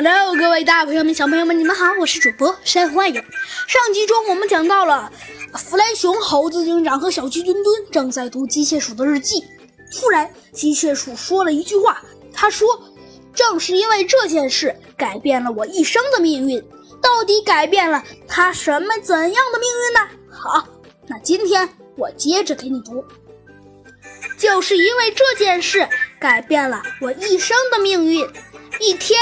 Hello，各位大朋友们、小朋友们，你们好，我是主播山幻影。上集中我们讲到了弗莱熊、猴子警长和小鸡墩墩正在读机械鼠的日记。突然，机械鼠说了一句话，他说：“正是因为这件事，改变了我一生的命运。到底改变了他什么怎样的命运呢？”好，那今天我接着给你读。就是因为这件事，改变了我一生的命运。一天，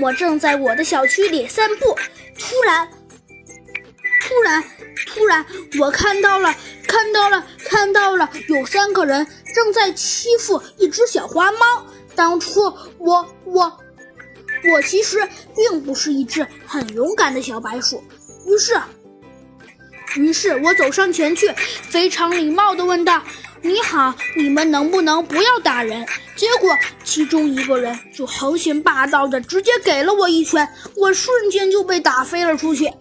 我正在我的小区里散步，突然，突然，突然，我看到了，看到了，看到了，有三个人正在欺负一只小花猫。当初我，我，我其实并不是一只很勇敢的小白鼠。于是，于是我走上前去，非常礼貌地问道：“你好，你们能不能不要打人？”结果，其中一个人就横行霸道的直接给了我一拳，我瞬间就被打飞了出去。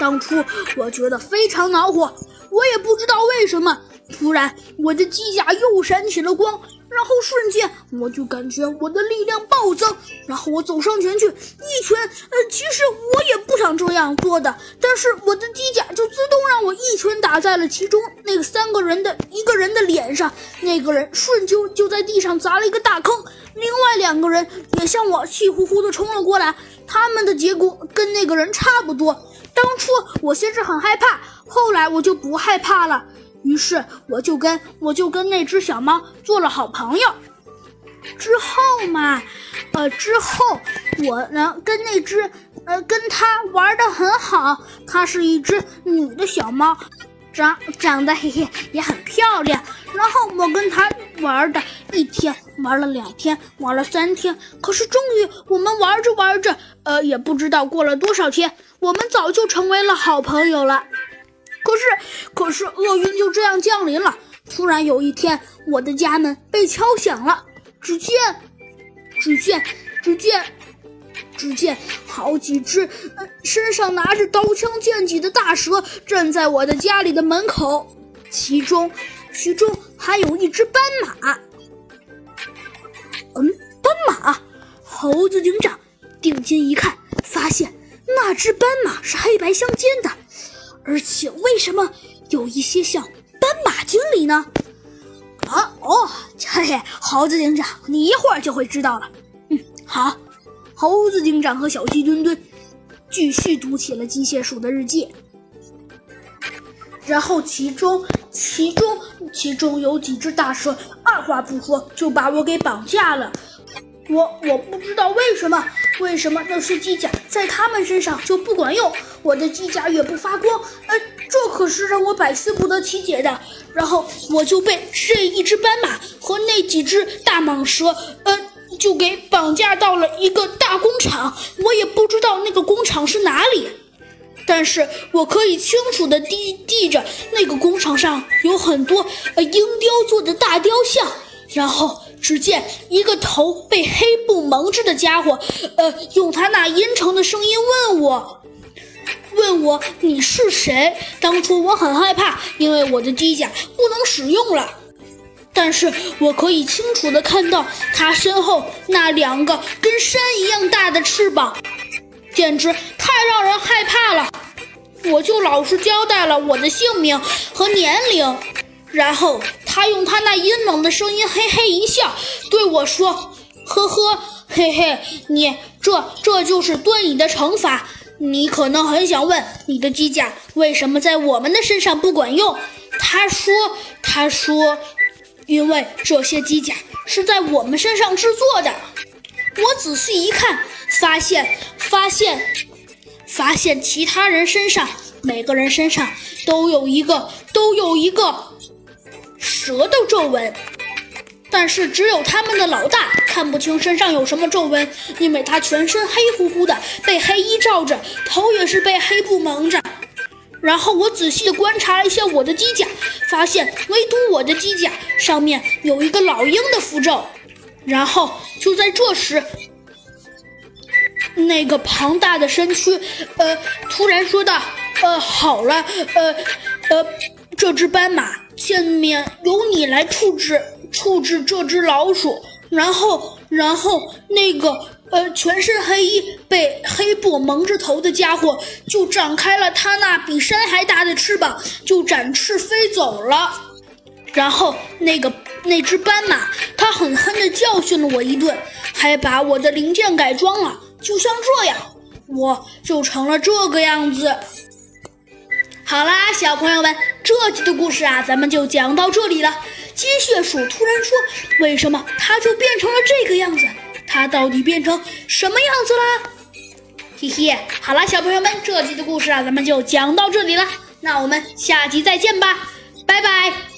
当初我觉得非常恼火，我也不知道为什么，突然我的机甲又闪起了光。然后瞬间我就感觉我的力量暴增，然后我走上前去一拳，呃，其实我也不想这样做的，但是我的机甲就自动让我一拳打在了其中那个三个人的一个人的脸上，那个人瞬间就在地上砸了一个大坑，另外两个人也向我气呼呼的冲了过来，他们的结果跟那个人差不多。当初我先是很害怕，后来我就不害怕了。于是我就跟我就跟那只小猫做了好朋友。之后嘛，呃，之后我呢跟那只呃跟它玩的很好。它是一只女的小猫，长长得嘿嘿也很漂亮。然后我跟它玩的一天，玩了两天，玩了三天。可是终于我们玩着玩着，呃，也不知道过了多少天，我们早就成为了好朋友了。可是，可是厄运就这样降临了。突然有一天，我的家门被敲响了。只见，只见，只见，只见好几只身上拿着刀枪剑戟的大蛇站在我的家里的门口，其中，其中还有一只斑马。嗯，斑马。猴子警长定睛一看，发现那只斑马是黑白相间的。而且为什么有一些像斑马经理呢？啊哦，嘿嘿，猴子警长，你一会儿就会知道了。嗯，好。猴子警长和小鸡墩墩继续读起了机械鼠的日记。然后其中，其中，其中有几只大蛇，二话不说就把我给绑架了。我我不知道为什么，为什么那些机甲在他们身上就不管用，我的机甲也不发光，呃，这可是让我百思不得其解的。然后我就被这一只斑马和那几只大蟒蛇，呃，就给绑架到了一个大工厂，我也不知道那个工厂是哪里，但是我可以清楚的地记着那个工厂上有很多呃鹰雕做的大雕像，然后。只见一个头被黑布蒙着的家伙，呃，用他那阴沉的声音问我：“问我你是谁？”当初我很害怕，因为我的机甲不能使用了。但是我可以清楚的看到他身后那两个跟山一样大的翅膀，简直太让人害怕了。我就老实交代了我的姓名和年龄，然后。他用他那阴冷的声音嘿嘿一笑，对我说：“呵呵，嘿嘿，你这这就是对你的惩罚。你可能很想问，你的机甲为什么在我们的身上不管用？”他说：“他说，因为这些机甲是在我们身上制作的。”我仔细一看，发现发现发现其他人身上，每个人身上都有一个，都有一个。蛇的皱纹，但是只有他们的老大看不清身上有什么皱纹，因为他全身黑乎乎的，被黑衣罩着，头也是被黑布蒙着。然后我仔细的观察了一下我的机甲，发现唯独我的机甲上面有一个老鹰的符咒。然后就在这时，那个庞大的身躯，呃，突然说道：“呃，好了，呃，呃，这只斑马。”下面由你来处置处置这只老鼠，然后然后那个呃，全身黑衣、被黑布蒙着头的家伙就展开了他那比山还大的翅膀，就展翅飞走了。然后那个那只斑马，它狠狠地教训了我一顿，还把我的零件改装了，就像这样，我就成了这个样子。好啦，小朋友们，这集的故事啊，咱们就讲到这里了。机械鼠突然说：“为什么它就变成了这个样子？它到底变成什么样子啦？”嘿嘿，好啦，小朋友们，这集的故事啊，咱们就讲到这里了。那我们下集再见吧，拜拜。